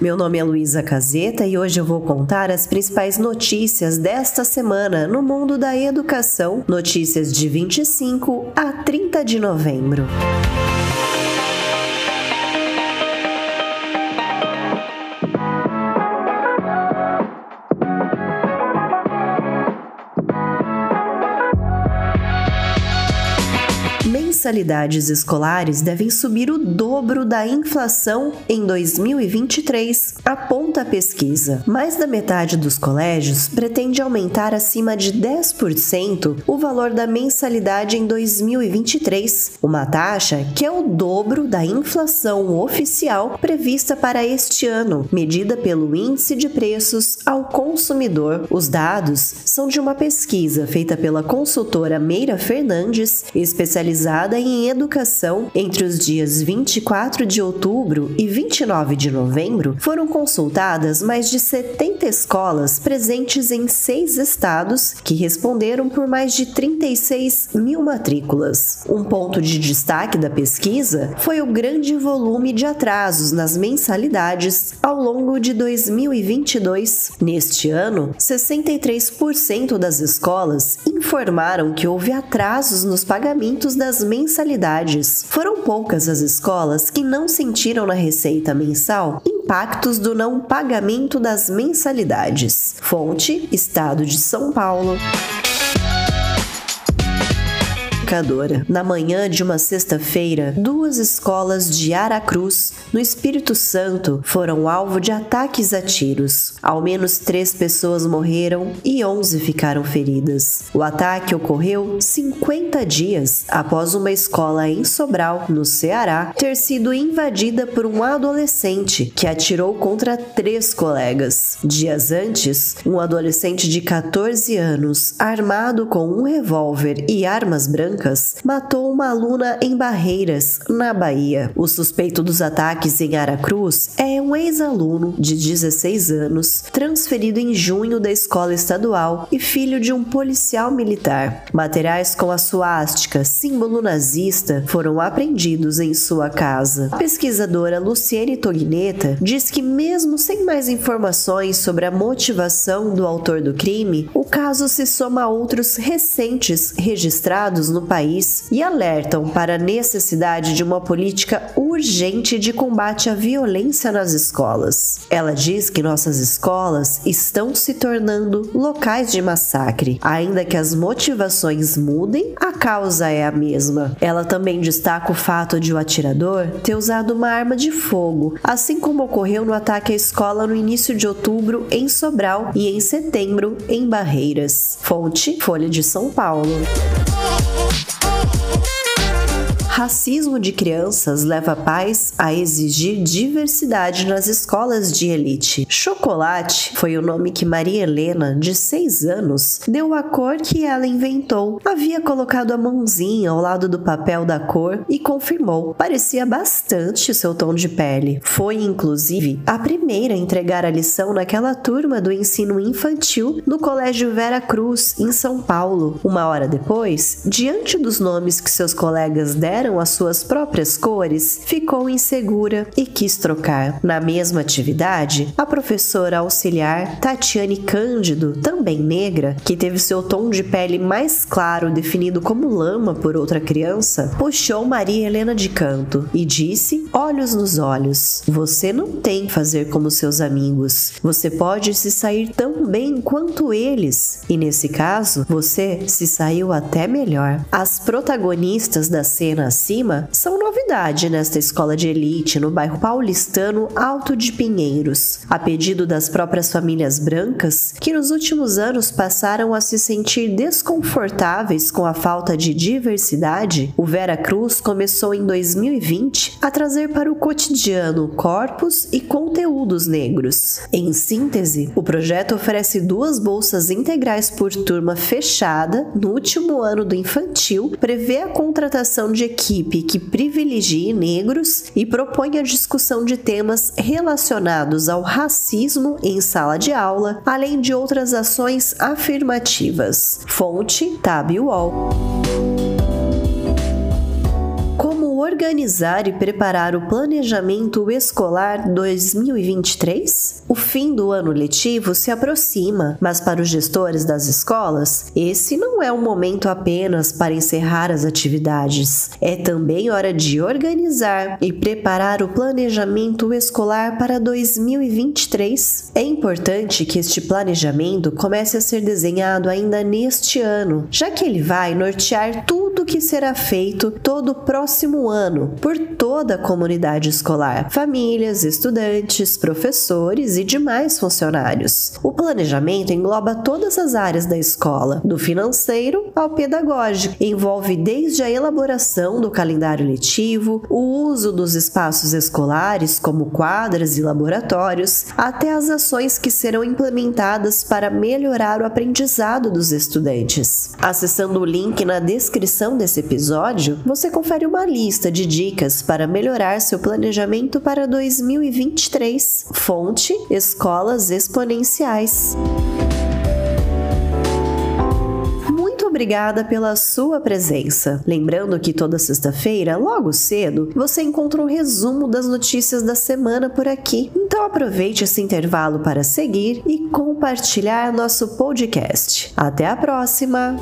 meu nome é Luísa Caseta e hoje eu vou contar as principais notícias desta semana no mundo da educação, notícias de 25 a 30 de novembro. Mensalidades escolares devem subir o dobro da inflação em 2023, aponta a pesquisa. Mais da metade dos colégios pretende aumentar acima de 10% o valor da mensalidade em 2023, uma taxa que é o dobro da inflação oficial prevista para este ano, medida pelo Índice de Preços ao Consumidor. Os dados são de uma pesquisa feita pela consultora Meira Fernandes, especializada em educação entre os dias 24 de outubro e 29 de novembro, foram consultadas mais de 70 escolas presentes em seis estados que responderam por mais de 36 mil matrículas. Um ponto de destaque da pesquisa foi o grande volume de atrasos nas mensalidades ao longo de 2022. Neste ano, 63% das escolas informaram que houve atrasos nos pagamentos das mensalidades mensalidades. Foram poucas as escolas que não sentiram na receita mensal impactos do não pagamento das mensalidades. Fonte: Estado de São Paulo Na manhã de uma sexta-feira, duas escolas de Aracruz, no Espírito Santo, foram alvo de ataques a tiros. Ao menos três pessoas morreram e 11 ficaram feridas. O ataque ocorreu 50 dias após uma escola em Sobral, no Ceará, ter sido invadida por um adolescente que atirou contra três colegas. Dias antes, um adolescente de 14 anos, armado com um revólver e armas brancas, brancas matou uma aluna em Barreiras, na Bahia. O suspeito dos ataques em Aracruz é um ex-aluno de 16 anos, transferido em junho da escola estadual e filho de um policial militar. Materiais com a suástica, símbolo nazista, foram apreendidos em sua casa. A pesquisadora Luciene Togneta diz que, mesmo sem mais informações sobre a motivação do autor do crime, o caso se soma a outros recentes registrados no país e alertam para a necessidade de uma política urgente de combate à violência nas escolas. Ela diz que nossas escolas estão se tornando locais de massacre. Ainda que as motivações mudem, a causa é a mesma. Ela também destaca o fato de o atirador ter usado uma arma de fogo, assim como ocorreu no ataque à escola no início de outubro em Sobral e em setembro em Barreiras. Fonte: Folha de São Paulo. Racismo de crianças leva pais a exigir diversidade nas escolas de elite. Chocolate foi o nome que Maria Helena, de 6 anos, deu à cor que ela inventou. Havia colocado a mãozinha ao lado do papel da cor e confirmou. Parecia bastante seu tom de pele. Foi, inclusive, a primeira a entregar a lição naquela turma do ensino infantil no Colégio Vera Cruz, em São Paulo. Uma hora depois, diante dos nomes que seus colegas deram eram as suas próprias cores, ficou insegura e quis trocar. Na mesma atividade, a professora auxiliar Tatiane Cândido, também negra, que teve seu tom de pele mais claro definido como lama por outra criança, puxou Maria Helena de canto e disse, olhos nos olhos: Você não tem que fazer como seus amigos. Você pode se sair tão bem quanto eles. E nesse caso, você se saiu até melhor. As protagonistas da cena acima são novidade nesta escola de elite no bairro paulistano Alto de Pinheiros, a pedido das próprias famílias brancas que nos últimos anos passaram a se sentir desconfortáveis com a falta de diversidade. O Vera Cruz começou em 2020 a trazer para o cotidiano corpos e conteúdos negros. Em síntese, o projeto oferece duas bolsas integrais por turma fechada no último ano do infantil, prevê a contratação de equipe que privilegie negros e propõe a discussão de temas relacionados ao racismo em sala de aula, além de outras ações afirmativas. Fonte Tabi Como organizar e preparar o planejamento escolar 2023? O fim do ano letivo se aproxima, mas para os gestores das escolas, esse não é um momento apenas para encerrar as atividades. É também hora de organizar e preparar o planejamento escolar para 2023. É importante que este planejamento comece a ser desenhado ainda neste ano, já que ele vai nortear tudo o que será feito todo o próximo ano por toda a comunidade escolar, famílias, estudantes, professores e demais funcionários. O planejamento engloba todas as áreas da escola, do financeiro ao pedagógico, envolve desde a elaboração do calendário letivo, o uso dos espaços escolares, como quadras e laboratórios, até as ações que serão implementadas para melhorar o aprendizado dos estudantes. Acessando o link na descrição desse episódio, você confere uma lista de dicas para melhorar seu planejamento para 2023. Fonte: Escolas Exponenciais. obrigada pela sua presença. Lembrando que toda sexta-feira, logo cedo, você encontra um resumo das notícias da semana por aqui. Então aproveite esse intervalo para seguir e compartilhar nosso podcast. Até a próxima!